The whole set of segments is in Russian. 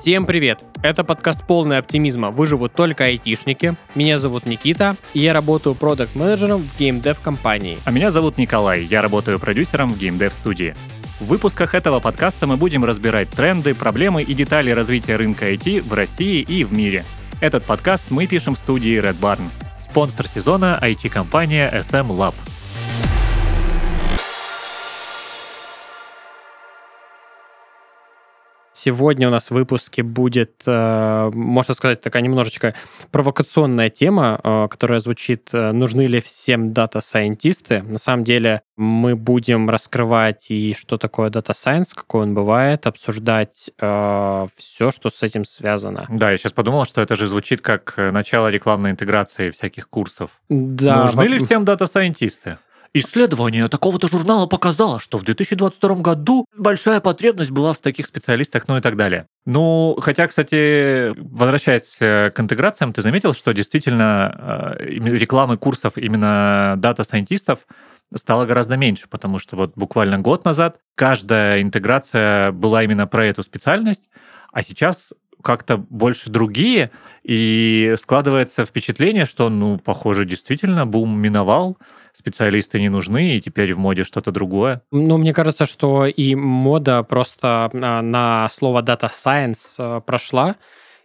Всем привет! Это подкаст полный оптимизма «Выживут только айтишники». Меня зовут Никита, и я работаю продакт-менеджером в геймдев компании. А меня зовут Николай, я работаю продюсером в геймдев студии. В выпусках этого подкаста мы будем разбирать тренды, проблемы и детали развития рынка IT в России и в мире. Этот подкаст мы пишем в студии Red Barn. Спонсор сезона IT-компания SM Lab – Сегодня у нас в выпуске будет, э, можно сказать, такая немножечко провокационная тема, э, которая звучит э, «Нужны ли всем дата-сайентисты?». На самом деле мы будем раскрывать и что такое data science, какой он бывает, обсуждать все, что с этим связано. Да, я сейчас подумал, что это же звучит как начало рекламной интеграции всяких курсов. Да. Нужны ли всем дата-сайентисты? Исследование такого-то журнала показало, что в 2022 году большая потребность была в таких специалистах, ну и так далее. Ну, хотя, кстати, возвращаясь э, к интеграциям, ты заметил, что действительно э, рекламы курсов именно дата-сайентистов стало гораздо меньше, потому что вот буквально год назад каждая интеграция была именно про эту специальность, а сейчас как-то больше другие, и складывается впечатление, что, ну, похоже, действительно бум миновал, специалисты не нужны, и теперь в моде что-то другое. Ну, мне кажется, что и мода просто а, на слово data science а, прошла,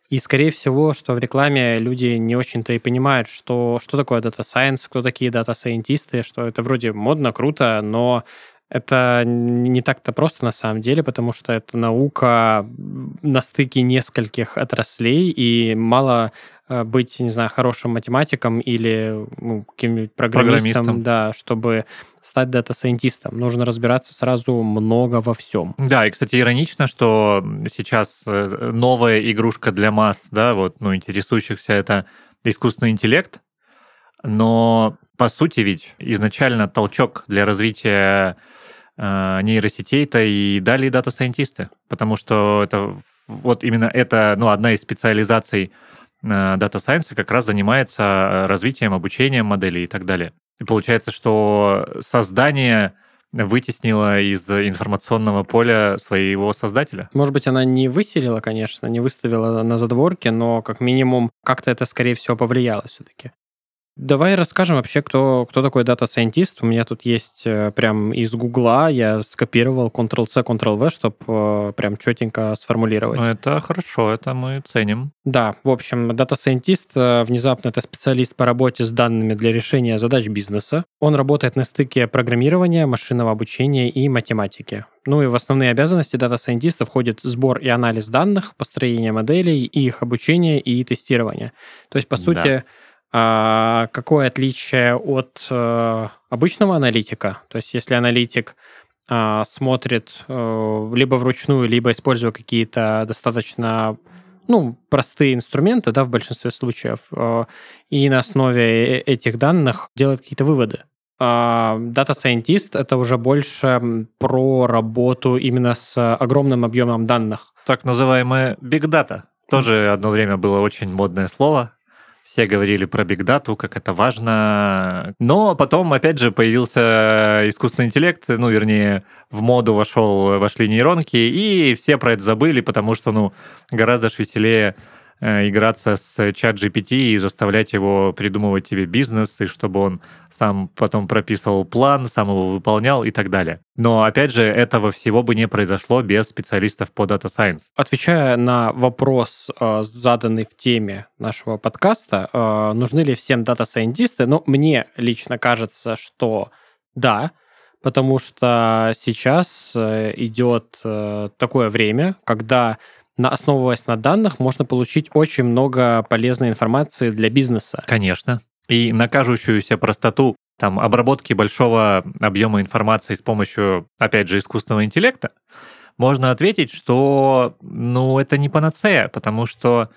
и, скорее всего, что в рекламе люди не очень-то и понимают, что, что такое data science, кто такие дата-сайентисты, что это вроде модно, круто, но это не так-то просто на самом деле, потому что это наука на стыке нескольких отраслей, и мало э, быть, не знаю, хорошим математиком или ну, каким-нибудь программистом, программистом, да, чтобы стать дата-сайентистом. Нужно разбираться сразу много во всем. Да, и, кстати, иронично, что сейчас э, новая игрушка для масс, да, вот, ну, интересующихся, это искусственный интеллект, но, по сути, ведь изначально толчок для развития э, нейросетей-то и дали дата-сайентисты, потому что это вот именно это, ну, одна из специализаций дата э, Science как раз занимается э, развитием, обучением моделей и так далее. И получается, что создание вытеснила из информационного поля своего создателя. Может быть, она не выселила, конечно, не выставила на задворке, но как минимум как-то это, скорее всего, повлияло все-таки. Давай расскажем вообще, кто, кто такой дата-сайентист. У меня тут есть э, прям из Гугла, я скопировал Ctrl-C, Ctrl-V, чтобы прям четенько сформулировать. Ну, это хорошо, это мы ценим. Да, в общем, дата-сайентист э, внезапно это специалист по работе с данными для решения задач бизнеса. Он работает на стыке программирования, машинного обучения и математики. Ну и в основные обязанности дата-сайентиста входит сбор и анализ данных, построение моделей, их обучение и тестирование. То есть, по сути, да а какое отличие от э, обычного аналитика? То есть, если аналитик э, смотрит э, либо вручную, либо используя какие-то достаточно ну, простые инструменты, да, в большинстве случаев, э, и на основе этих данных делает какие-то выводы. А Scientist — это уже больше про работу именно с огромным объемом данных. Так называемая Big Data. Тоже одно время было очень модное слово. Все говорили про бигдату, как это важно. Но потом, опять же, появился искусственный интеллект, ну, вернее, в моду вошел, вошли нейронки, и все про это забыли, потому что, ну, гораздо ж веселее играться с чат GPT и заставлять его придумывать тебе бизнес, и чтобы он сам потом прописывал план, сам его выполнял и так далее. Но, опять же, этого всего бы не произошло без специалистов по Data Science. Отвечая на вопрос, э, заданный в теме нашего подкаста, э, нужны ли всем дата-сайентисты, ну, мне лично кажется, что да, потому что сейчас идет такое время, когда на, основываясь на данных, можно получить очень много полезной информации для бизнеса. Конечно. И на кажущуюся простоту там, обработки большого объема информации с помощью, опять же, искусственного интеллекта, можно ответить, что ну, это не панацея, потому что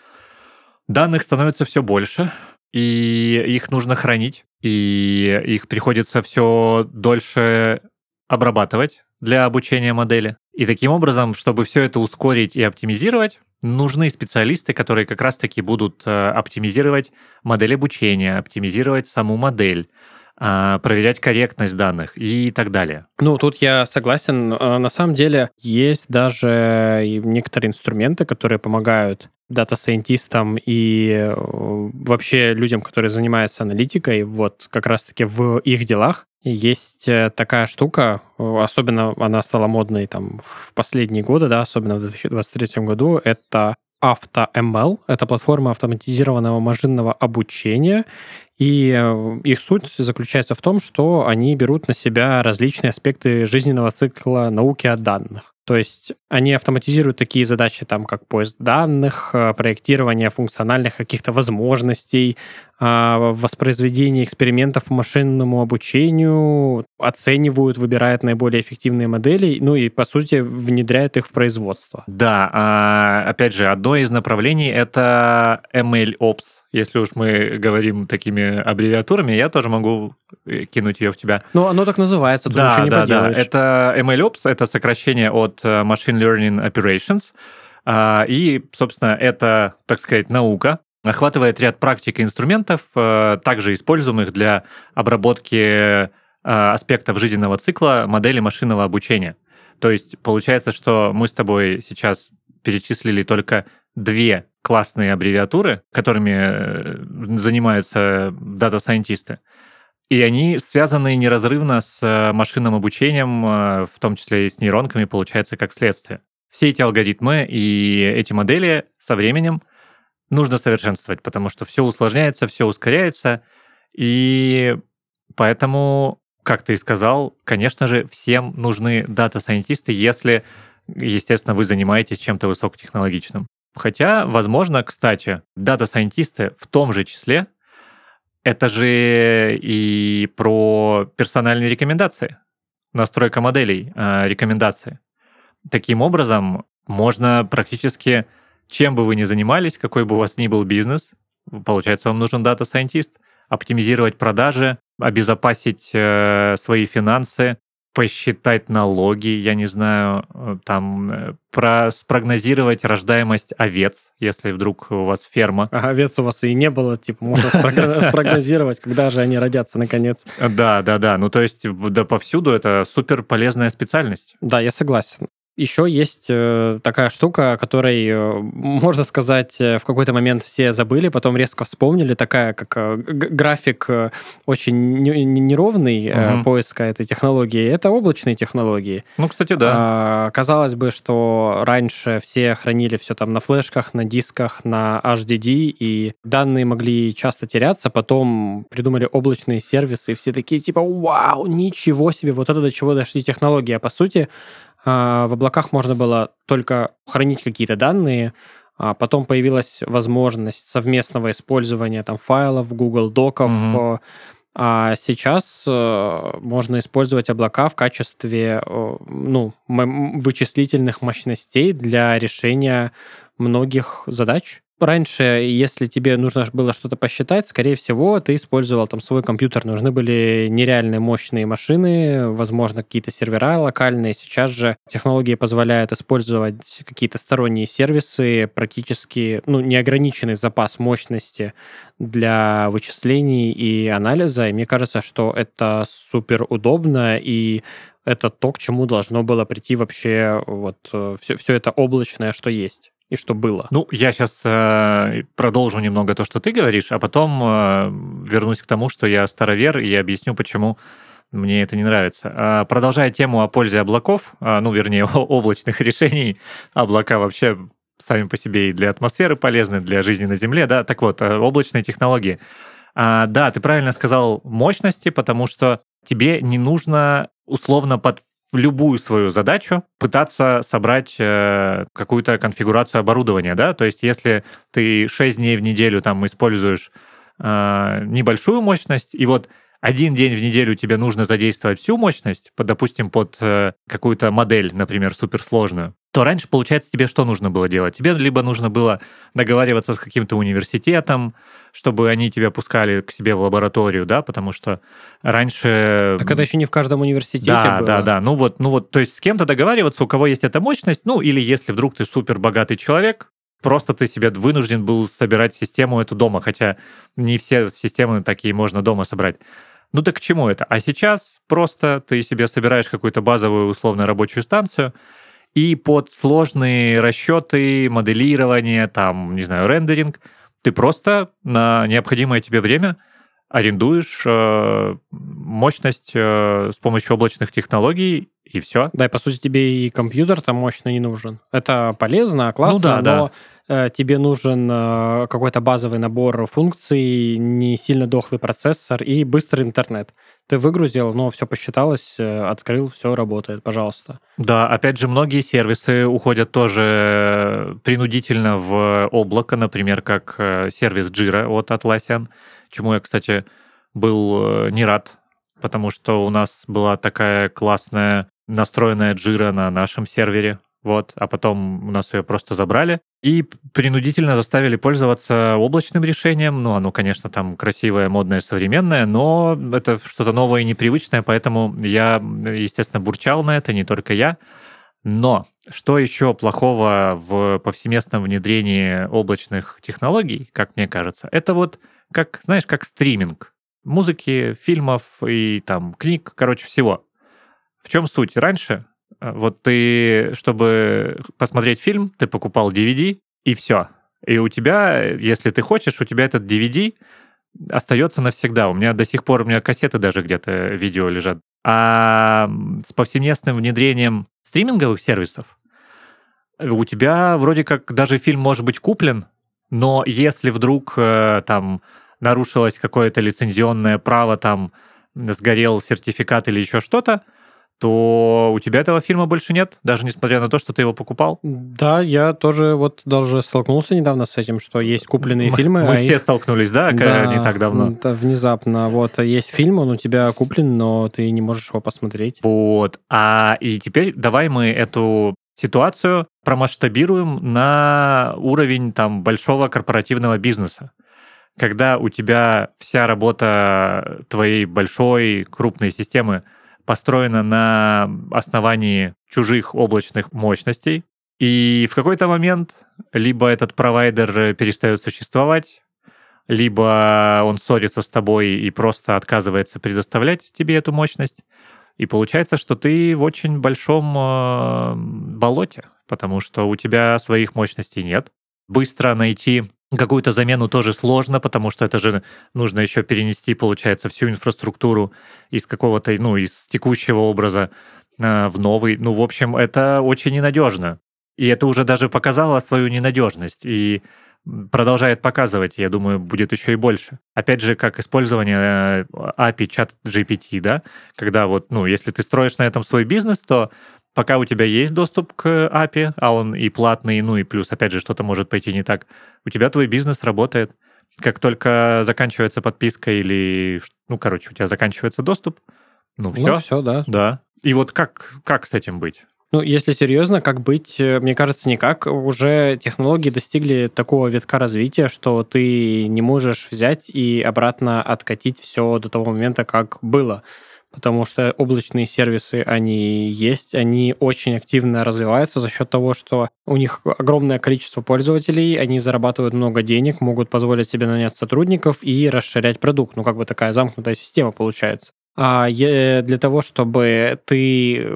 данных становится все больше, и их нужно хранить, и их приходится все дольше обрабатывать для обучения модели. И таким образом, чтобы все это ускорить и оптимизировать, нужны специалисты, которые как раз-таки будут э, оптимизировать модель обучения, оптимизировать саму модель, а, проверять корректность данных и так далее. Ну, тут я согласен. А, на самом деле есть даже некоторые инструменты, которые помогают дата-сайентистам и э, вообще людям, которые занимаются аналитикой, вот как раз-таки в их делах. Есть э, такая штука, особенно она стала модной там в последние годы, да, особенно в 2023 году, это AutoML. Это платформа автоматизированного машинного обучения, и э, их суть заключается в том, что они берут на себя различные аспекты жизненного цикла науки о данных. То есть они автоматизируют такие задачи, там, как поиск данных, э, проектирование функциональных каких-то возможностей, а, воспроизведение экспериментов по машинному обучению, оценивают, выбирают наиболее эффективные модели, ну и, по сути, внедряют их в производство. Да, а, опять же, одно из направлений — это MLOps, если уж мы говорим такими аббревиатурами, я тоже могу э, кинуть ее в тебя. Ну, оно так называется, тут да, ничего не да, поделаешь. Да, это MLOps, это сокращение от э, Machine Learning Operations, а, и, собственно, это, так сказать, наука, охватывает ряд практик и инструментов, э, также используемых для обработки аспектов жизненного цикла модели машинного обучения. То есть получается, что мы с тобой сейчас перечислили только две классные аббревиатуры, которыми э, занимаются дата-сайентисты. И они связаны неразрывно с э, машинным обучением, э, в том числе и с нейронками, получается, как следствие. Все эти алгоритмы и эти модели со временем нужно совершенствовать, потому что все усложняется, все ускоряется, и поэтому, как ты и сказал, конечно же, всем нужны дата-сайентисты, если, естественно, вы занимаетесь чем-то высокотехнологичным. Хотя, возможно, кстати, дата-сайентисты в том же числе, это же и про персональные рекомендации, настройка моделей, э, рекомендации. Таким образом, можно практически, чем бы вы ни занимались, какой бы у вас ни был бизнес, получается, вам нужен дата-сайентист, оптимизировать продажи, обезопасить э, свои финансы, посчитать налоги, я не знаю, э, там э, про спрогнозировать рождаемость овец, если вдруг у вас ферма. А овец у вас и не было, типа, можно спрогнозировать, когда же они родятся наконец. Да, да, да. Ну, то есть, да, повсюду это супер полезная специальность. Да, я согласен. Еще есть э, такая штука, о которой, э, можно сказать, э, в какой-то момент все забыли, потом резко вспомнили, такая как график очень неровный угу. поиска этой технологии. Это облачные технологии. Ну, кстати, да. А, казалось бы, что раньше все хранили все там на флешках, на дисках, на HDD, и данные могли часто теряться, потом придумали облачные сервисы, и все такие типа, вау, ничего себе, вот это до чего дошли технологии. А по сути, в облаках можно было только хранить какие-то данные, а потом появилась возможность совместного использования там файлов, Google Доков. Mm-hmm. А сейчас э, можно использовать облака в качестве ну, вычислительных мощностей для решения многих задач. Раньше, если тебе нужно было что-то посчитать, скорее всего, ты использовал там свой компьютер. Нужны были нереальные мощные машины, возможно, какие-то сервера локальные. Сейчас же технологии позволяют использовать какие-то сторонние сервисы, практически ну, неограниченный запас мощности для вычислений и анализа. И мне кажется, что это супер удобно и это то, к чему должно было прийти вообще вот все, э, все это облачное, что есть и что было. Ну, я сейчас э, продолжу немного то, что ты говоришь, а потом э, вернусь к тому, что я старовер, и объясню, почему мне это не нравится. А, продолжая тему о пользе облаков, а, ну, вернее, облачных решений, облака вообще сами по себе и для атмосферы полезны, для жизни на Земле, да, так вот, э, облачные технологии. А, да, ты правильно сказал мощности, потому что тебе не нужно условно под любую свою задачу пытаться собрать э, какую-то конфигурацию оборудования, да, то есть если ты 6 дней в неделю там используешь э, небольшую мощность, и вот один день в неделю тебе нужно задействовать всю мощность, под, допустим, под э, какую-то модель, например, суперсложную, то раньше, получается, тебе что нужно было делать? Тебе либо нужно было договариваться с каким-то университетом, чтобы они тебя пускали к себе в лабораторию, да, потому что раньше... Так это еще не в каждом университете да, было. Да, да, ну вот, ну вот, то есть с кем-то договариваться, у кого есть эта мощность, ну или если вдруг ты супер богатый человек, просто ты себе вынужден был собирать систему эту дома, хотя не все системы такие можно дома собрать. Ну так к чему это? А сейчас просто ты себе собираешь какую-то базовую условно рабочую станцию, и под сложные расчеты, моделирование, там, не знаю, рендеринг, ты просто на необходимое тебе время арендуешь э, мощность э, с помощью облачных технологий, и все. Да, и по сути тебе и компьютер там мощно не нужен. Это полезно, классно, ну, да, но да. Э, тебе нужен э, какой-то базовый набор функций, не сильно дохлый процессор и быстрый интернет. Ты выгрузил, но все посчиталось, э, открыл, все работает, пожалуйста. Да, опять же, многие сервисы уходят тоже принудительно в облако, например, как сервис Jira от Atlassian, чему я, кстати, был не рад, потому что у нас была такая классная настроенная Jira на нашем сервере, вот, а потом у нас ее просто забрали и принудительно заставили пользоваться облачным решением. Ну, оно, конечно, там красивое, модное, современное, но это что-то новое и непривычное, поэтому я, естественно, бурчал на это, не только я. Но что еще плохого в повсеместном внедрении облачных технологий, как мне кажется, это вот как, знаешь, как стриминг музыки, фильмов и там книг, короче, всего. В чем суть? Раньше вот ты, чтобы посмотреть фильм, ты покупал DVD, и все. И у тебя, если ты хочешь, у тебя этот DVD остается навсегда. У меня до сих пор, у меня кассеты даже где-то видео лежат. А с повсеместным внедрением стриминговых сервисов у тебя вроде как даже фильм может быть куплен, но если вдруг э, там нарушилось какое-то лицензионное право, там сгорел сертификат или еще что-то, то у тебя этого фильма больше нет, даже несмотря на то, что ты его покупал? Да, я тоже вот даже столкнулся недавно с этим, что есть купленные мы, фильмы. Мы а все их... столкнулись, да, да, не так давно? Да, внезапно. Вот, есть фильм, он у тебя куплен, но ты не можешь его посмотреть. Вот, а и теперь давай мы эту ситуацию промасштабируем на уровень там большого корпоративного бизнеса когда у тебя вся работа твоей большой крупной системы построена на основании чужих облачных мощностей, и в какой-то момент либо этот провайдер перестает существовать, либо он ссорится с тобой и просто отказывается предоставлять тебе эту мощность. И получается, что ты в очень большом э, болоте, потому что у тебя своих мощностей нет. Быстро найти Какую-то замену тоже сложно, потому что это же нужно еще перенести, получается, всю инфраструктуру из какого-то, ну, из текущего образа э, в новый. Ну, в общем, это очень ненадежно. И это уже даже показало свою ненадежность. И продолжает показывать, я думаю, будет еще и больше. Опять же, как использование э, API чат GPT, да, когда вот, ну, если ты строишь на этом свой бизнес, то пока у тебя есть доступ к API, а он и платный, ну и плюс, опять же, что-то может пойти не так, у тебя твой бизнес работает. Как только заканчивается подписка или, ну, короче, у тебя заканчивается доступ, ну, все. Ну, все, да. Да. И вот как, как с этим быть? Ну, если серьезно, как быть, э, мне кажется, никак. Уже технологии достигли такого витка развития, что ты не можешь взять и обратно откатить все до того момента, как было потому что облачные сервисы, они есть, они очень активно развиваются за счет того, что у них огромное количество пользователей, они зарабатывают много денег, могут позволить себе нанять сотрудников и расширять продукт. Ну, как бы такая замкнутая система получается. А для того, чтобы ты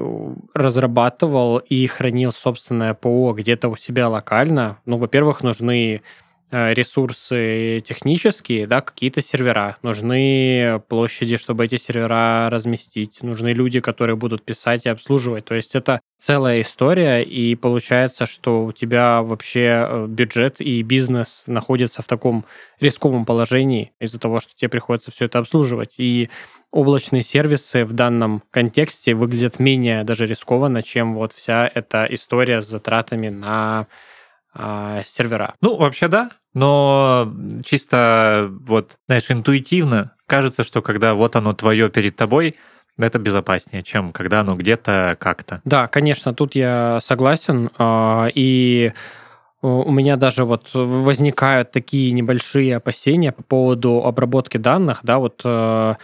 разрабатывал и хранил собственное ПО где-то у себя локально, ну, во-первых, нужны Э, ресурсы технические, да, какие-то сервера. Нужны площади, чтобы эти сервера разместить. Нужны люди, которые будут писать и обслуживать. То есть это целая история, и получается, что у тебя вообще э, бюджет и бизнес находятся в таком рисковом положении из-за того, что тебе приходится все это обслуживать. И облачные сервисы в данном контексте выглядят менее даже рискованно, чем вот вся эта история с затратами на а, сервера. Ну, вообще да, но чисто вот, знаешь, интуитивно кажется, что когда вот оно твое перед тобой, это безопаснее, чем когда оно где-то как-то. Да, конечно, тут я согласен. А, и у меня даже вот возникают такие небольшие опасения по поводу обработки данных. Да, вот э,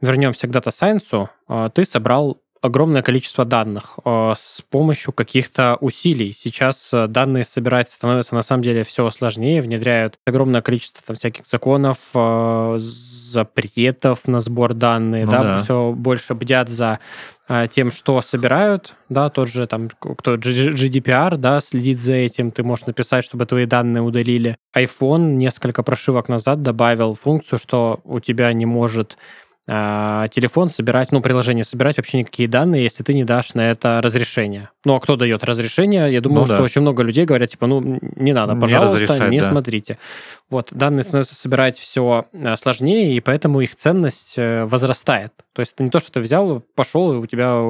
вернемся к Science. А, ты собрал огромное количество данных э, с помощью каких-то усилий. Сейчас э, данные собирать становятся на самом деле все сложнее, внедряют огромное количество там, всяких законов, э, запретов на сбор данных, ну, да, да, все больше бдят за тем, что собирают, да, тот же там, кто GDPR, да, следит за этим, ты можешь написать, чтобы твои данные удалили. iPhone несколько прошивок назад добавил функцию, что у тебя не может а, телефон собирать, ну, приложение собирать вообще никакие данные, если ты не дашь на это разрешение. Ну, а кто дает разрешение? Я думаю, ну, что да. очень много людей говорят, типа, ну, не надо, пожалуйста, не, не да. смотрите. Вот, данные становятся собирать все а, сложнее, и поэтому их ценность э, возрастает. То есть это не то, что ты взял, пошел, и у тебя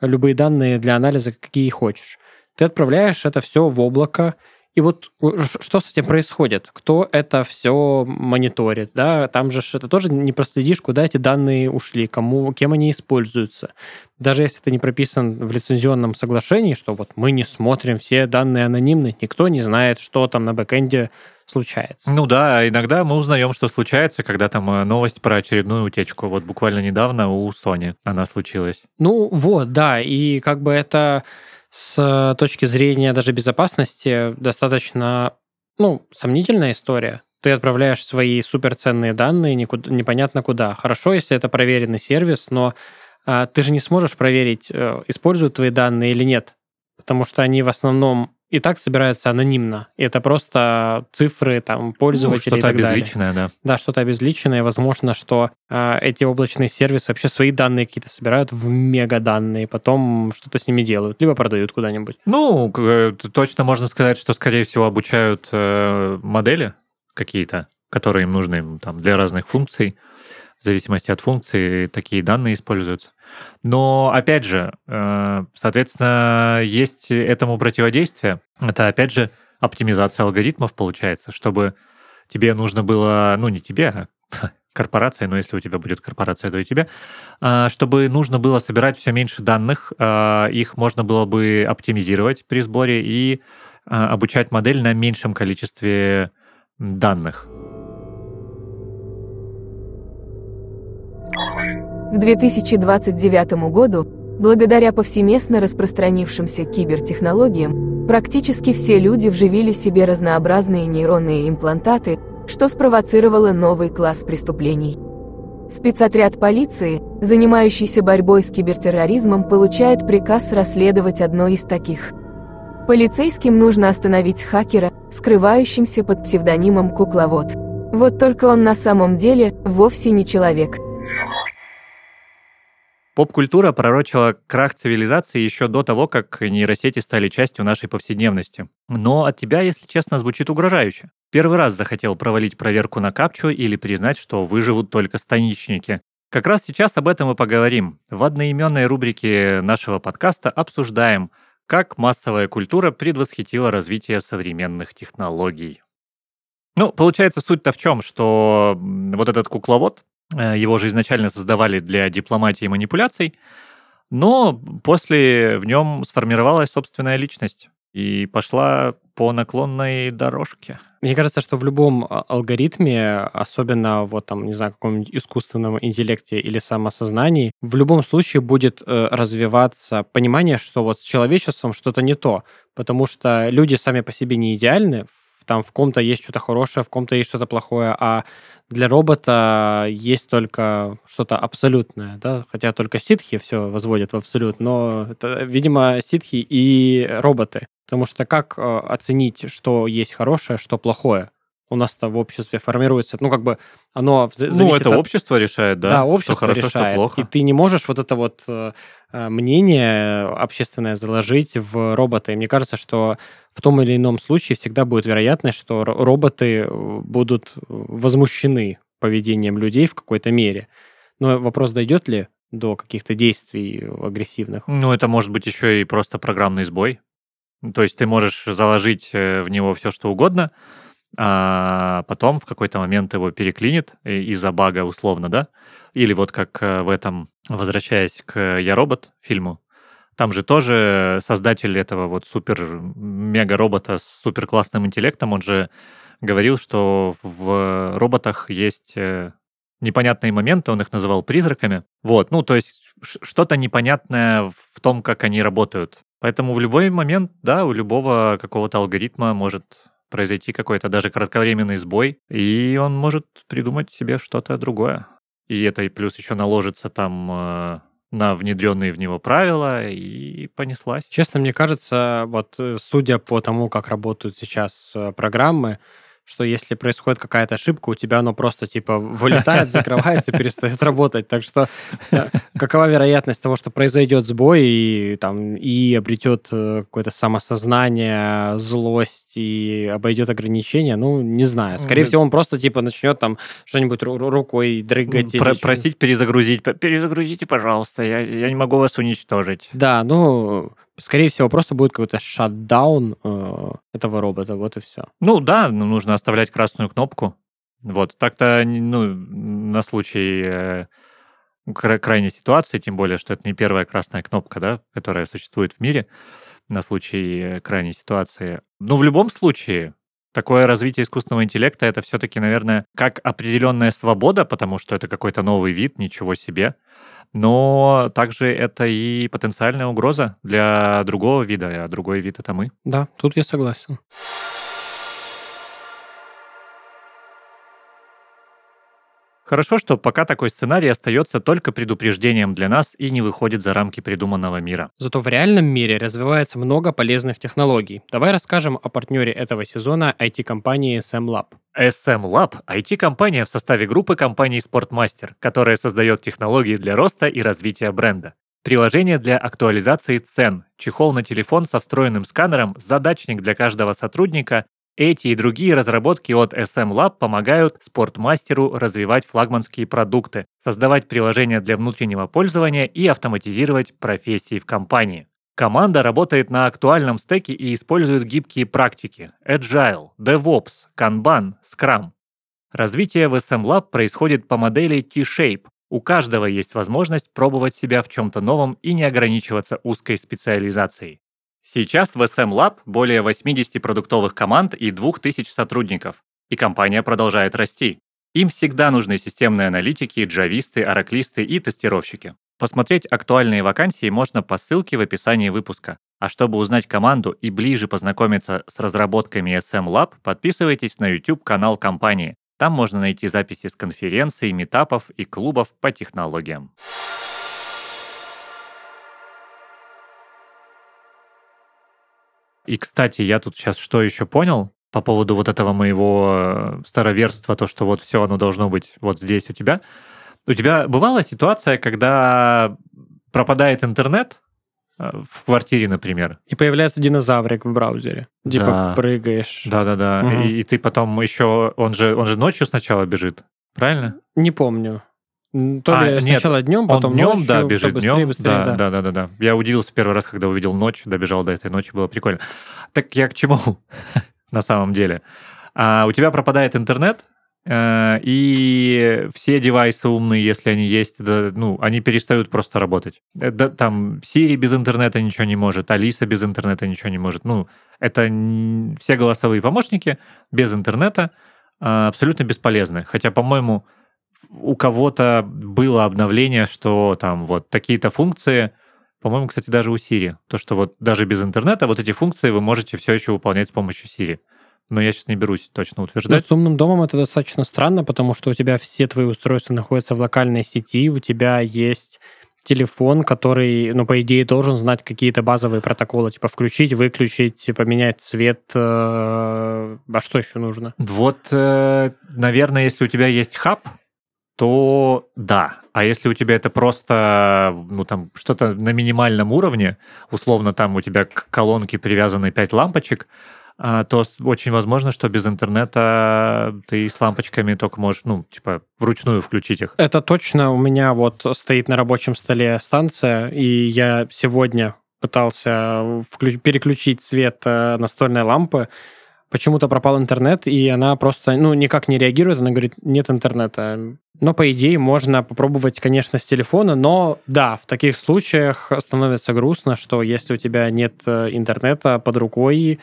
любые данные для анализа, какие хочешь. Ты отправляешь это все в облако, и вот что с этим происходит? Кто это все мониторит? Да? Там же это тоже не проследишь, куда эти данные ушли, кому, кем они используются. Даже если это не прописан в лицензионном соглашении, что вот мы не смотрим все данные анонимны, никто не знает, что там на бэкэнде случается. Ну да, иногда мы узнаем, что случается, когда там э, новость про очередную утечку. Вот буквально недавно у Sony она случилась. Ну вот, да, и как бы это с точки зрения даже безопасности достаточно, ну, сомнительная история. Ты отправляешь свои суперценные данные никуда, непонятно куда. Хорошо, если это проверенный сервис, но а, ты же не сможешь проверить, э, используют твои данные или нет, потому что они в основном и так собираются анонимно. И это просто цифры там пользователей ну, что-то обезличенное, далее. да. Да, что-то обезличенное. Возможно, что э, эти облачные сервисы вообще свои данные какие-то собирают в мегаданные, потом что-то с ними делают, либо продают куда-нибудь. Ну, э, точно можно сказать, что, скорее всего, обучают э, модели какие-то, которые им нужны там, для разных функций. В зависимости от функции такие данные используются. Но, опять же, э, соответственно, есть этому противодействие. Это, опять же, оптимизация алгоритмов получается, чтобы тебе нужно было, ну, не тебе, а корпорация, но если у тебя будет корпорация, то и тебе, а, чтобы нужно было собирать все меньше данных, а, их можно было бы оптимизировать при сборе и обучать модель на меньшем количестве данных. К 2029 году, благодаря повсеместно распространившимся кибертехнологиям, практически все люди вживили себе разнообразные нейронные имплантаты, что спровоцировало новый класс преступлений. Спецотряд полиции, занимающийся борьбой с кибертерроризмом, получает приказ расследовать одно из таких. Полицейским нужно остановить хакера, скрывающимся под псевдонимом «Кукловод». Вот только он на самом деле вовсе не человек – Поп-культура пророчила крах цивилизации еще до того, как нейросети стали частью нашей повседневности. Но от тебя, если честно, звучит угрожающе. Первый раз захотел провалить проверку на капчу или признать, что выживут только станичники. Как раз сейчас об этом и поговорим. В одноименной рубрике нашего подкаста обсуждаем, как массовая культура предвосхитила развитие современных технологий. Ну, получается, суть-то в чем, что вот этот кукловод, его же изначально создавали для дипломатии и манипуляций, но после в нем сформировалась собственная личность и пошла по наклонной дорожке. Мне кажется, что в любом а, алгоритме, особенно вот там, не знаю, каком-нибудь искусственном интеллекте или самосознании, в любом случае будет э, развиваться понимание, что вот с человечеством что-то не то, потому что люди сами по себе не идеальны, там в ком-то есть что-то хорошее, в ком-то есть что-то плохое, а для робота есть только что-то абсолютное, да, хотя только ситхи все возводят в абсолют, но это, видимо, ситхи и роботы, потому что как э, оценить, что есть хорошее, что плохое? У нас-то в обществе формируется, ну, как бы оно Ну, это от... общество решает, да? Да, общество что хорошо, решает. Что плохо. И ты не можешь вот это вот э, э, мнение общественное заложить в робота. И мне кажется, что в том или ином случае всегда будет вероятность, что роботы э, будут возмущены поведением людей в какой-то мере. Но вопрос, дойдет ли до каких-то действий агрессивных? Ну, это может быть еще и просто программный сбой. То есть ты можешь заложить в него все, что угодно, а потом в какой-то момент его переклинит из-за бага условно, да? Или вот как э, в этом, возвращаясь к «Я робот» фильму, там же тоже создатель этого вот супер-мега-робота с супер классным интеллектом, он же говорил, что в роботах есть э, непонятные моменты, он их называл призраками. Вот, ну, то есть что-то непонятное в том, как они работают. Поэтому в любой момент, да, у любого какого-то алгоритма может произойти какой-то даже кратковременный сбой, и он может придумать себе что-то другое. И это и плюс еще наложится там э, на внедренные в него правила, и понеслась. Честно, мне кажется, вот э, судя по тому, как работают сейчас э, программы, что если происходит какая-то ошибка, у тебя оно просто типа вылетает, закрывается, перестает работать. Так что какова вероятность того, что произойдет сбой и там и обретет э, какое-то самосознание, злость и обойдет ограничения? Ну, не знаю. Скорее всего, он просто типа начнет там что-нибудь рукой дрыгать. Про- просить перезагрузить. Перезагрузите, пожалуйста, я, я не могу вас уничтожить. Да, ну, Скорее всего, просто будет какой-то шатдаун э, этого робота, вот и все. Ну да, нужно оставлять красную кнопку. Вот, так-то, ну, на случай э, крайней ситуации, тем более, что это не первая красная кнопка, да, которая существует в мире на случай э, крайней ситуации. Но в любом случае, такое развитие искусственного интеллекта это все-таки, наверное, как определенная свобода, потому что это какой-то новый вид, ничего себе но также это и потенциальная угроза для другого вида, а другой вид — это мы. Да, тут я согласен. Хорошо, что пока такой сценарий остается только предупреждением для нас и не выходит за рамки придуманного мира. Зато в реальном мире развивается много полезных технологий. Давай расскажем о партнере этого сезона IT-компании SM Lab. SM Lab – IT-компания в составе группы компаний Sportmaster, которая создает технологии для роста и развития бренда. Приложение для актуализации цен, чехол на телефон со встроенным сканером, задачник для каждого сотрудника эти и другие разработки от SM Lab помогают спортмастеру развивать флагманские продукты, создавать приложения для внутреннего пользования и автоматизировать профессии в компании. Команда работает на актуальном стеке и использует гибкие практики Agile, DevOps, Kanban, Scrum. Развитие в SM Lab происходит по модели T-Shape. У каждого есть возможность пробовать себя в чем-то новом и не ограничиваться узкой специализацией. Сейчас в SM Lab более 80 продуктовых команд и 2000 сотрудников, и компания продолжает расти. Им всегда нужны системные аналитики, джависты, ораклисты и тестировщики. Посмотреть актуальные вакансии можно по ссылке в описании выпуска. А чтобы узнать команду и ближе познакомиться с разработками SM Lab, подписывайтесь на YouTube-канал компании. Там можно найти записи с конференций, метапов и клубов по технологиям. И, кстати, я тут сейчас что еще понял по поводу вот этого моего э, староверства, то, что вот все оно должно быть вот здесь у тебя. У тебя бывала ситуация, когда пропадает интернет, э, в квартире, например. И появляется динозаврик в браузере. Типа да. прыгаешь. Да-да-да. Угу. И, и ты потом еще... Он же, он же ночью сначала бежит, правильно? Не помню. То а, ли нет, сначала днем, потом он днем, ночью, да, бежит быстрее, днем. Быстрее, да, да, да, да, да. Я удивился первый раз, когда увидел ночь, добежал до этой ночи, было прикольно. Так я к чему на самом деле? А, у тебя пропадает интернет, э, и все девайсы умные, если они есть, да, ну, они перестают просто работать. Э, да, там Siri без интернета ничего не может, Алиса без интернета ничего не может. Ну, это все голосовые помощники без интернета а, абсолютно бесполезны. Хотя, по-моему, у кого-то было обновление, что там вот такие-то функции, по-моему, кстати, даже у Siri, то, что вот даже без интернета вот эти функции вы можете все еще выполнять с помощью Siri. Но я сейчас не берусь точно утверждать. Но с умным домом это достаточно странно, потому что у тебя все твои устройства находятся в локальной сети, у тебя есть телефон, который, ну, по идее, должен знать какие-то базовые протоколы, типа включить, выключить, поменять цвет. Э, а что еще нужно? Вот, э, наверное, если у тебя есть хаб, то да. А если у тебя это просто, ну, там, что-то на минимальном уровне, условно, там у тебя к колонке привязаны 5 лампочек, а, то очень возможно, что без интернета ты с лампочками только можешь, ну, типа, вручную включить их. Это точно. У меня вот стоит на рабочем столе станция, и я сегодня пытался переключить цвет э, настольной лампы, почему-то пропал интернет, и она просто, ну, никак не реагирует, она говорит, нет интернета. Но, по идее, можно попробовать, конечно, с телефона, но да, в таких случаях становится грустно, что если у тебя нет э, интернета под рукой,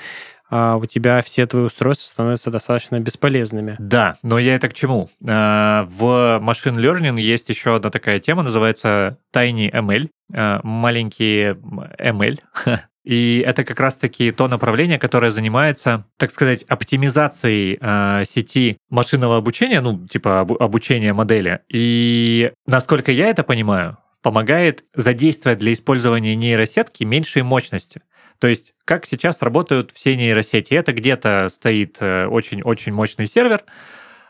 а у тебя все твои устройства становятся достаточно бесполезными. Да, но я это к чему? А, в Machine Learning есть еще одна такая тема, называется Tiny ML, а, маленькие ML. И это как раз-таки то направление, которое занимается, так сказать, оптимизацией э, сети машинного обучения, ну, типа об, обучения модели. И насколько я это понимаю, помогает задействовать для использования нейросетки меньшей мощности. То есть, как сейчас работают все нейросети? Это где-то стоит э, очень-очень мощный сервер,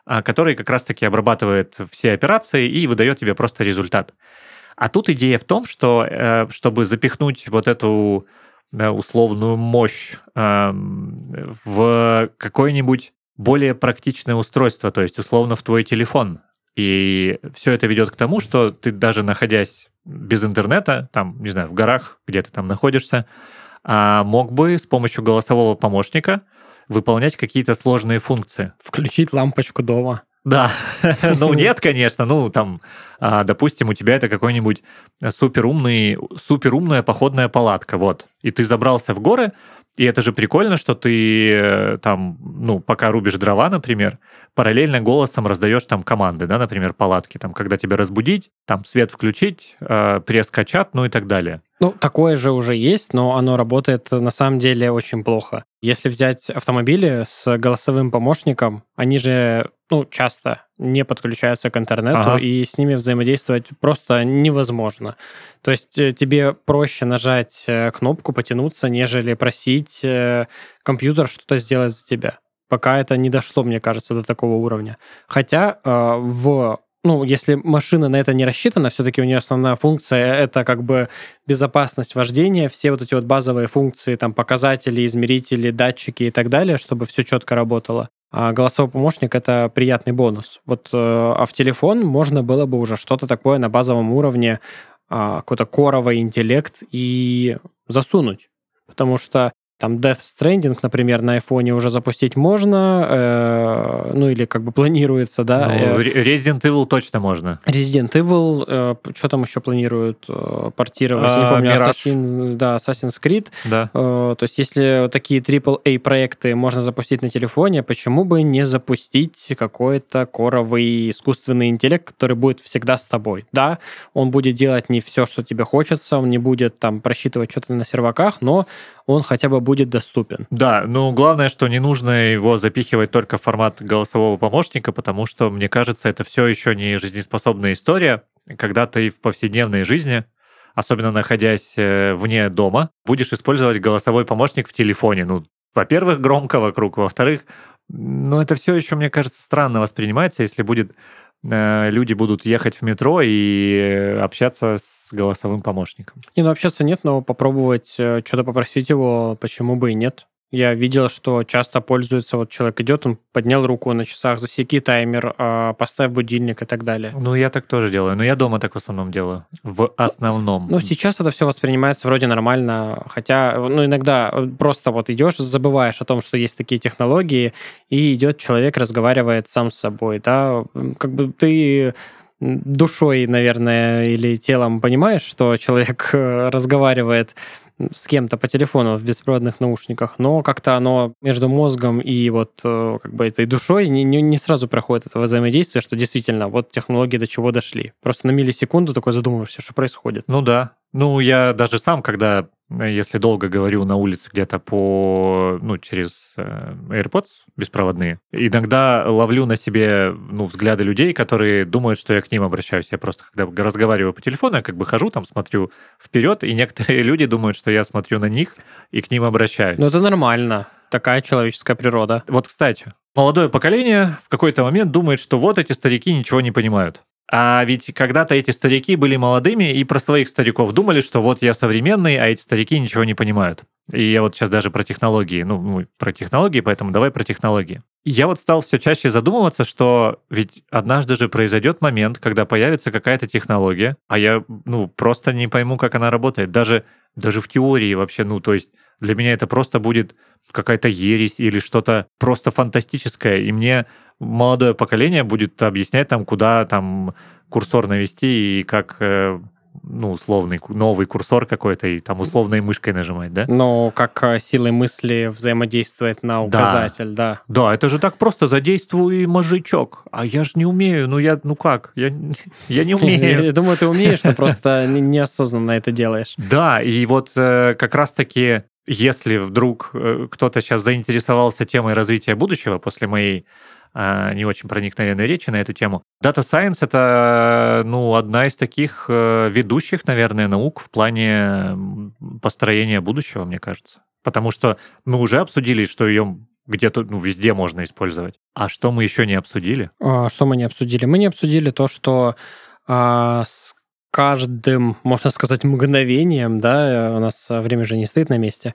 а, который как раз-таки обрабатывает все операции и выдает тебе просто результат. А тут идея в том, что э, чтобы запихнуть вот эту условную мощь в какое-нибудь более практичное устройство, то есть условно в твой телефон. И все это ведет к тому, что ты даже находясь без интернета, там, не знаю, в горах, где ты там находишься, а мог бы с помощью голосового помощника выполнять какие-то сложные функции. Включить лампочку дома. Да, ну нет, конечно, ну там, а, допустим, у тебя это какой-нибудь суперумный, суперумная походная палатка, вот, и ты забрался в горы, и это же прикольно, что ты э, там, ну, пока рубишь дрова, например, параллельно голосом раздаешь там команды, да, например, палатки, там, когда тебя разбудить, там, свет включить, э, пресс качат, ну и так далее. Ну, такое же уже есть, но оно работает на самом деле очень плохо. Если взять автомобили с голосовым помощником, они же, ну, часто не подключаются к интернету, ага. и с ними взаимодействовать просто невозможно. То есть э, тебе проще нажать э, кнопку, потянуться, нежели просить э, компьютер что-то сделать за тебя. Пока это не дошло, мне кажется, до такого уровня. Хотя в ну, если машина на это не рассчитана, все-таки у нее основная функция это как бы безопасность вождения, все вот эти вот базовые функции, там показатели, измерители, датчики и так далее, чтобы все четко работало. А голосовой помощник — это приятный бонус. Вот, э, а в телефон можно было бы уже что-то такое на базовом уровне, а, какой-то коровый интеллект и засунуть. Потому что там Death Stranding, например, на айфоне уже запустить можно, э, ну или как бы планируется, да. Ну, э, Resident Evil точно можно. Resident Evil, э, что там еще планируют э, портировать? А, не помню, Assassin, да, Assassin's Creed. Да. Э, то есть если такие AAA проекты можно запустить на телефоне, почему бы не запустить какой-то коровый искусственный интеллект, который будет всегда с тобой? Да, он будет делать не все, что тебе хочется, он не будет там просчитывать что-то на серваках, но он хотя бы будет доступен. Да, ну главное, что не нужно его запихивать только в формат голосового помощника, потому что, мне кажется, это все еще не жизнеспособная история, когда ты в повседневной жизни особенно находясь э, вне дома, будешь использовать голосовой помощник в телефоне. Ну, во-первых, громко вокруг, во-вторых, ну, это все еще, мне кажется, странно воспринимается, если будет люди будут ехать в метро и общаться с голосовым помощником. Не, ну общаться нет, но попробовать э, что-то попросить его, почему бы и нет. Я видел, что часто пользуется, вот человек идет, он поднял руку на часах, засеки таймер, а, поставь будильник и так далее. Ну, я так тоже делаю, но я дома так в основном делаю, в основном. Ну, сейчас это все воспринимается вроде нормально, хотя, ну, иногда просто вот идешь, забываешь о том, что есть такие технологии, и идет человек, разговаривает сам с собой, да, как бы ты душой, наверное, или телом понимаешь, что человек э, разговаривает с кем-то по телефону в беспроводных наушниках, но как-то оно между мозгом и вот э, как бы этой душой не, не, не сразу проходит это взаимодействие, что действительно вот технологии до чего дошли. Просто на миллисекунду такой задумываешься, что происходит. Ну да. Ну, я даже сам, когда если долго говорю на улице где-то по, ну, через э, AirPods беспроводные, иногда ловлю на себе, ну, взгляды людей, которые думают, что я к ним обращаюсь. Я просто, когда разговариваю по телефону, я как бы хожу там, смотрю вперед, и некоторые люди думают, что я смотрю на них и к ним обращаюсь. Ну, это нормально. Такая человеческая природа. Вот, кстати, молодое поколение в какой-то момент думает, что вот эти старики ничего не понимают. А ведь когда-то эти старики были молодыми и про своих стариков думали, что вот я современный, а эти старики ничего не понимают. И я вот сейчас даже про технологии, ну, про технологии, поэтому давай про технологии. Я вот стал все чаще задумываться, что ведь однажды же произойдет момент, когда появится какая-то технология, а я, ну, просто не пойму, как она работает. Даже, даже в теории вообще, ну, то есть для меня это просто будет какая-то ересь или что-то просто фантастическое, и мне молодое поколение будет объяснять там, куда там курсор навести и как э, ну, условный новый курсор какой-то и там условной мышкой нажимать, да? Но как э, силой мысли взаимодействует на указатель, да. Да, да это же так просто, задействуй мозжечок. А я же не умею, ну я, ну как, я, я не умею. Я думаю, ты умеешь, но просто неосознанно это делаешь. Да, и вот э, как раз-таки если вдруг э, кто-то сейчас заинтересовался темой развития будущего после моей не очень проникновенной речи на эту тему. Data Science — это ну, одна из таких э, ведущих, наверное, наук в плане построения будущего, мне кажется. Потому что мы уже обсудили, что ее где-то, ну, везде можно использовать. А что мы еще не обсудили? А, что мы не обсудили? Мы не обсудили то, что а, с каждым, можно сказать, мгновением, да, у нас время же не стоит на месте,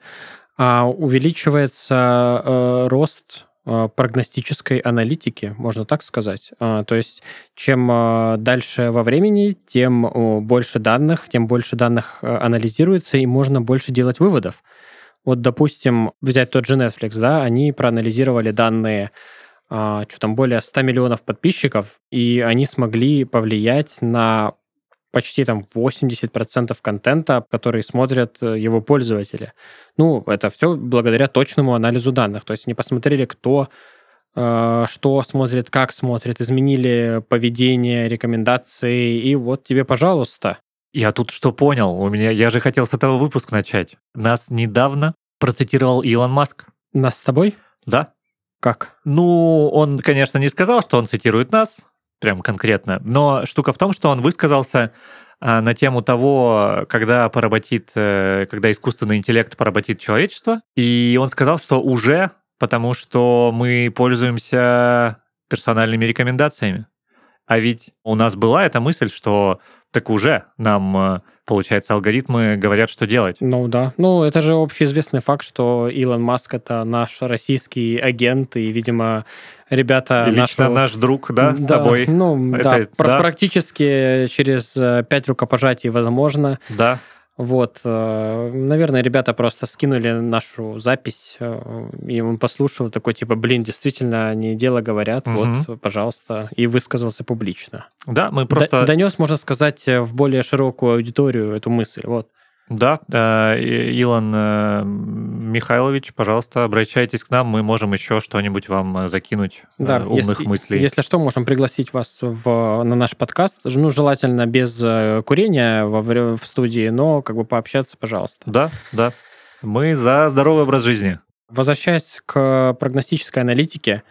а, увеличивается а, рост а, прогностической аналитики, можно так сказать. А, то есть, чем а, дальше во времени, тем больше данных, тем больше данных анализируется, и можно больше делать выводов. Вот, допустим, взять тот же Netflix, да, они проанализировали данные, что там, более 100 миллионов подписчиков, и они смогли повлиять на почти там 80% контента, который смотрят э, его пользователи. Ну, это все благодаря точному анализу данных. То есть они посмотрели, кто э, что смотрит, как смотрит, изменили поведение, рекомендации, и вот тебе, пожалуйста. Я тут что понял? У меня, я же хотел с этого выпуск начать. Нас недавно процитировал Илон Маск. Нас с тобой? Да. Как? Ну, он, конечно, не сказал, что он цитирует нас, прям конкретно. Но штука в том, что он высказался а, на тему того, когда поработит, э, когда искусственный интеллект поработит человечество. И он сказал, что уже, потому что мы пользуемся персональными рекомендациями. А ведь у нас была эта мысль, что так уже нам, э, получается, алгоритмы говорят, что делать. Ну да. Ну, это же общеизвестный факт, что Илон Маск — это наш российский агент, и, видимо, ребята... И лично нашего... наш друг, да, с тобой? Ну, это, да, да, практически через э, пять рукопожатий возможно. Да. Вот, э, наверное, ребята просто скинули нашу запись, э, и он послушал такой, типа, блин, действительно, они дело говорят, угу. вот, пожалуйста, и высказался публично. Да, мы просто... Донес, можно сказать, в более широкую аудиторию эту мысль, вот. Да, Илон э, Михайлович, пожалуйста, обращайтесь к нам, мы можем еще что-нибудь вам э, закинуть э, да, умных если, мыслей. Если что, можем пригласить вас в, на наш подкаст, ну, желательно без курения во, в студии, но как бы пообщаться, пожалуйста. Да, да. Мы за здоровый образ жизни. Возвращаясь к прогностической аналитике,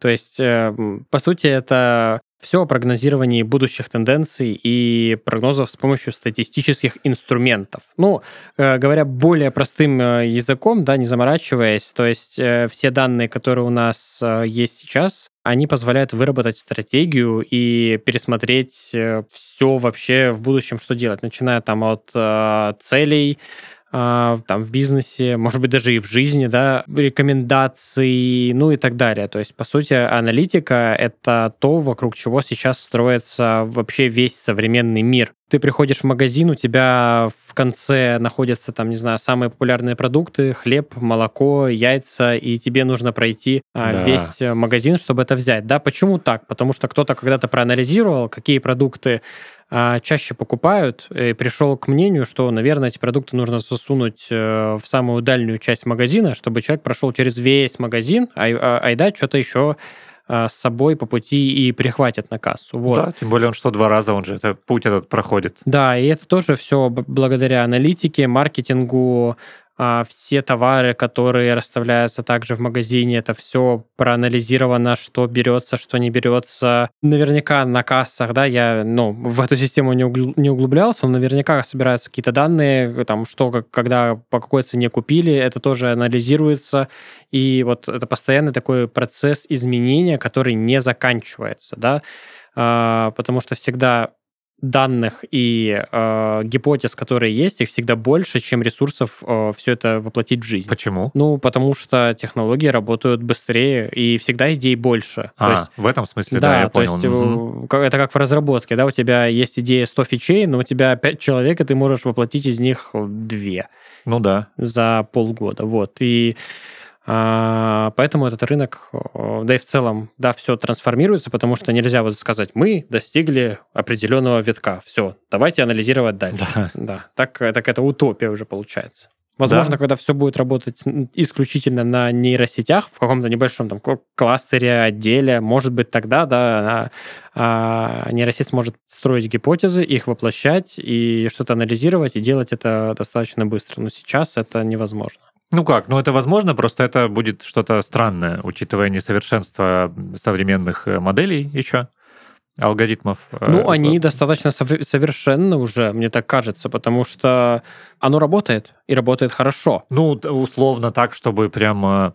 то есть, по сути, это все о прогнозировании будущих тенденций и прогнозов с помощью статистических инструментов. Ну, э, говоря более простым э, языком, да, не заморачиваясь, то есть э, все данные, которые у нас есть сейчас, они позволяют выработать стратегию и пересмотреть все вообще в будущем, что делать, начиная там от целей, там в бизнесе, может быть, даже и в жизни, да, рекомендаций, ну и так далее. То есть, по сути, аналитика — это то, вокруг чего сейчас строится вообще весь современный мир. Ты приходишь в магазин, у тебя в конце находятся там, не знаю, самые популярные продукты, хлеб, молоко, яйца, и тебе нужно пройти а, да. весь магазин, чтобы это взять. Да, почему так? Потому что кто-то когда-то проанализировал, какие продукты а, чаще покупают, и пришел к мнению, что, наверное, эти продукты нужно засунуть э, в самую дальнюю часть магазина, чтобы человек прошел через весь магазин, а, а, айда что-то еще а, с собой по пути и прихватят на кассу. Вот. Да, тем более он что два раза, он же это путь этот проходит. Да, и это тоже все благодаря аналитике, маркетингу, а, все товары, которые расставляются также в магазине, это все проанализировано, что берется, что не берется. Наверняка на кассах, да, я ну, в эту систему не, не углублялся, но наверняка собираются какие-то данные, там, что, когда, по какой цене купили, это тоже анализируется, и вот это постоянный такой процесс изменения, который не заканчивается, да, а, потому что всегда данных и э, гипотез, которые есть, их всегда больше, чем ресурсов э, все это воплотить в жизнь. Почему? Ну, потому что технологии работают быстрее, и всегда идей больше. А, то есть, в этом смысле, да, да я понял. То есть, угу. это как в разработке, да, у тебя есть идея 100 фичей, но у тебя 5 человек, и ты можешь воплотить из них 2. Ну да. За полгода, вот. И поэтому этот рынок, да и в целом, да, все трансформируется, потому что нельзя вот сказать, мы достигли определенного витка, все, давайте анализировать дальше. Да. да так, так это утопия уже получается. Возможно, да. когда все будет работать исключительно на нейросетях, в каком-то небольшом там кластере, отделе, может быть, тогда, да, а, нейросеть сможет строить гипотезы, их воплощать и что-то анализировать и делать это достаточно быстро. Но сейчас это невозможно. Ну как, ну это возможно, просто это будет что-то странное, учитывая несовершенство современных э, моделей еще алгоритмов. Э, ну, они достаточно совершенны уже, мне так кажется, потому что оно работает, и работает хорошо. Ну, условно так, чтобы прям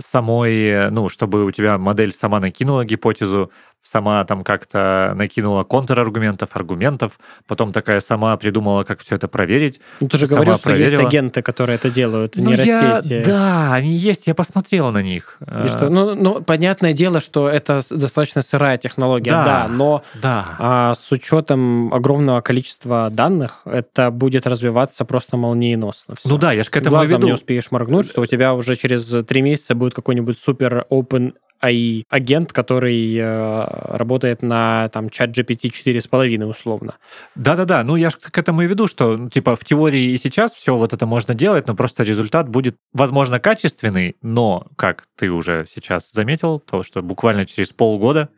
самой, ну, чтобы у тебя модель сама накинула гипотезу, сама там как-то накинула контраргументов, аргументов, потом такая сама придумала, как все это проверить. Ну, ты же говорил, что проверила. есть агенты, которые это делают, ну, нейросети. Я, да, они есть, я посмотрел на них. И что, ну, ну, понятное дело, что это достаточно сырая технология, да, да но да. А, с учетом огромного количества данных это будет развиваться просто молниеносно. Все. Ну да, я же к этому Глазом веду. не успеешь моргнуть, что у тебя уже через три месяца будет какой-нибудь супер open AI агент, который э, работает на там чат GPT 4,5 условно. Да-да-да, ну я же к этому и веду, что ну, типа в теории и сейчас все вот это можно делать, но просто результат будет, возможно, качественный, но, как ты уже сейчас заметил, то, что буквально через полгода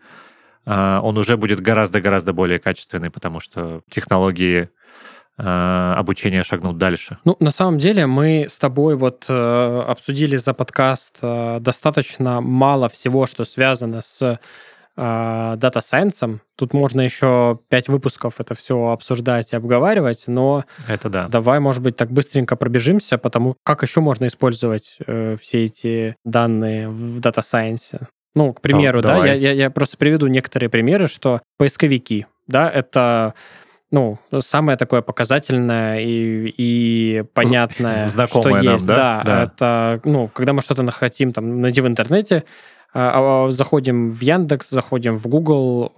э, он уже будет гораздо-гораздо более качественный, потому что технологии обучение шагнуть дальше? Ну, на самом деле мы с тобой вот э, обсудили за подкаст э, достаточно мало всего, что связано с дата сайенсом. Тут можно еще пять выпусков это все обсуждать и обговаривать, но это да. давай, может быть, так быстренько пробежимся, потому как еще можно использовать э, все эти данные в дата сайенсе. Ну, к примеру, да, да я, я, я просто приведу некоторые примеры, что поисковики, да, это ну, самое такое показательное и, и понятное, Знакомое что нам, есть. Да? да, это, ну, когда мы что-то хотим там найти в интернете, а, а, заходим в Яндекс, заходим в Google,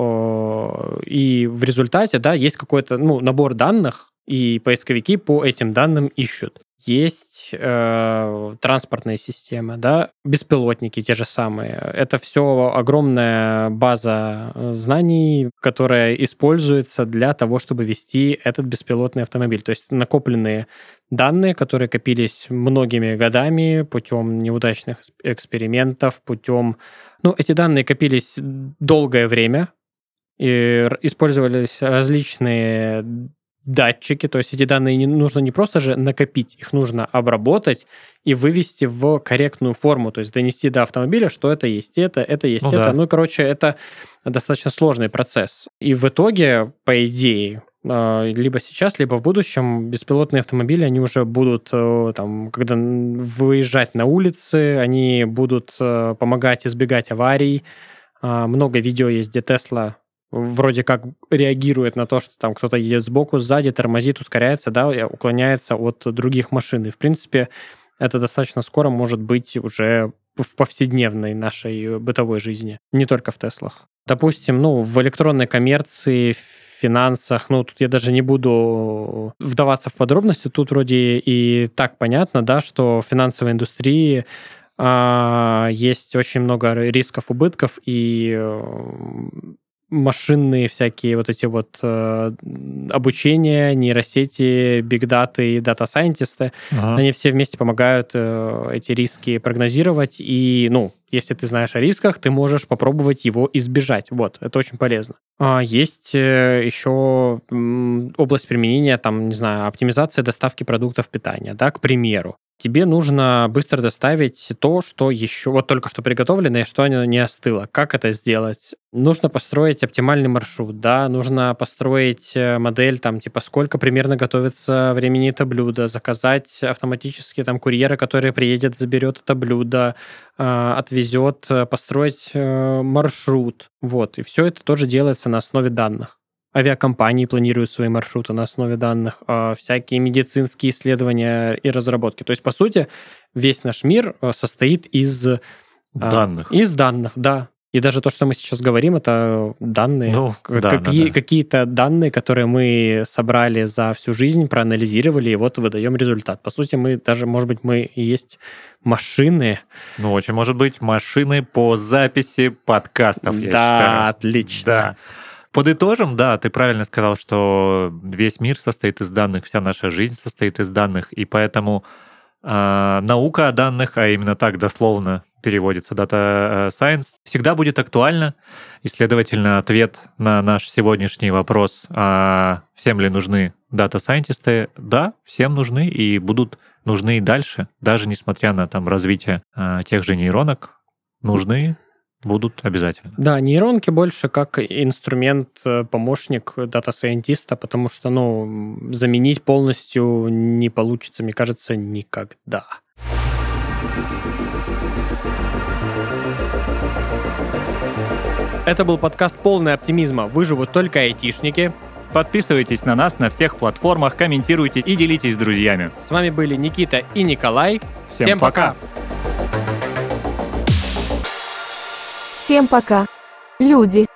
и в результате, да, есть какой-то, ну, набор данных, и поисковики по этим данным ищут есть э, транспортные системы, да, беспилотники те же самые. Это все огромная база э, знаний, которая используется для того, чтобы вести этот беспилотный автомобиль. То есть накопленные данные, которые копились многими годами путем неудачных экспериментов, путем... Ну, эти данные копились долгое время, и использовались различные датчики, то есть эти данные не, нужно не просто же накопить, их нужно обработать и вывести в корректную форму, то есть донести до автомобиля, что это есть это, это есть ну, это. Да. Ну, короче, это достаточно сложный процесс. И в итоге, по идее, а, либо сейчас, либо в будущем беспилотные автомобили, они уже будут, э, там, когда выезжать на улицы, они будут э, помогать избегать аварий. А, много видео есть, где Тесла вроде как реагирует на то, что там кто-то едет сбоку, сзади, тормозит, ускоряется, да, уклоняется от других машин. И, в принципе, это достаточно скоро может быть уже в повседневной нашей бытовой жизни, не только в Теслах. Допустим, ну, в электронной коммерции, в финансах, ну, тут я даже не буду вдаваться в подробности, тут вроде и так понятно, да, что в финансовой индустрии а, есть очень много рисков, убытков, и машинные всякие вот эти вот э, обучения, нейросети, бигдаты и дата-сайентисты, ага. они все вместе помогают э, эти риски прогнозировать. И, ну, если ты знаешь о рисках, ты можешь попробовать его избежать. Вот, это очень полезно. А есть э, еще область применения, там, не знаю, оптимизация доставки продуктов питания, да, к примеру тебе нужно быстро доставить то, что еще вот только что приготовлено и что оно не остыло. Как это сделать? Нужно построить оптимальный маршрут, да, нужно построить э, модель, там, типа, сколько примерно готовится времени это блюдо, заказать автоматически там курьера, который приедет, заберет это блюдо, э, отвезет, построить э, маршрут, вот, и все это тоже делается на основе данных. Авиакомпании планируют свои маршруты на основе данных, а, всякие медицинские исследования и разработки. То есть, по сути, весь наш мир э, состоит из... А, данных. Из данных, да. И даже то, что мы сейчас говорим, это данные, ну, да, какие, да, да. какие-то данные, которые мы собрали за всю жизнь, проанализировали, и вот выдаем результат. По сути, мы даже, может быть, мы и есть машины. Ну, очень может быть, машины по записи подкастов, я да, считаю. отлично. Да. Подытожим, да, ты правильно сказал, что весь мир состоит из данных, вся наша жизнь состоит из данных, и поэтому э, наука о данных, а именно так дословно переводится Data э, Science, всегда будет актуально. И, следовательно, ответ на наш сегодняшний вопрос, а всем ли нужны дата-сайентисты, да, всем нужны и будут нужны и дальше, даже несмотря на там развитие а, тех же нейронок, нужны будут обязательно. Да, нейронки больше как инструмент, э, помощник дата-сайентиста, потому что, ну, заменить полностью не получится, мне кажется, никогда. Это был подкаст «Полный оптимизма. Выживут только айтишники». Подписывайтесь на нас на всех платформах, комментируйте и делитесь с друзьями. С вами были Никита и Николай. Всем, Всем пока. Всем пока. Люди.